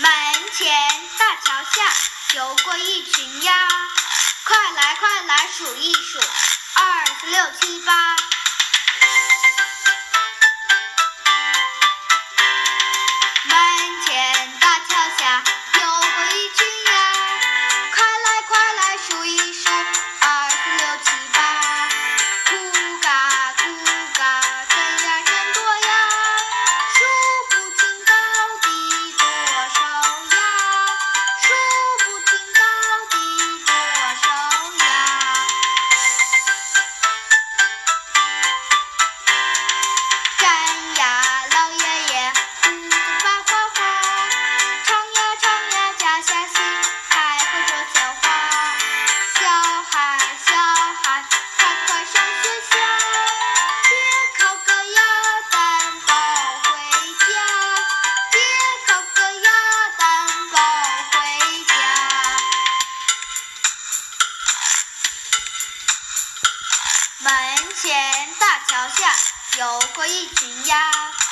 门前大桥下游过一群鸭，快来快来数一数，二六七八。门前大桥下游过一群鸭。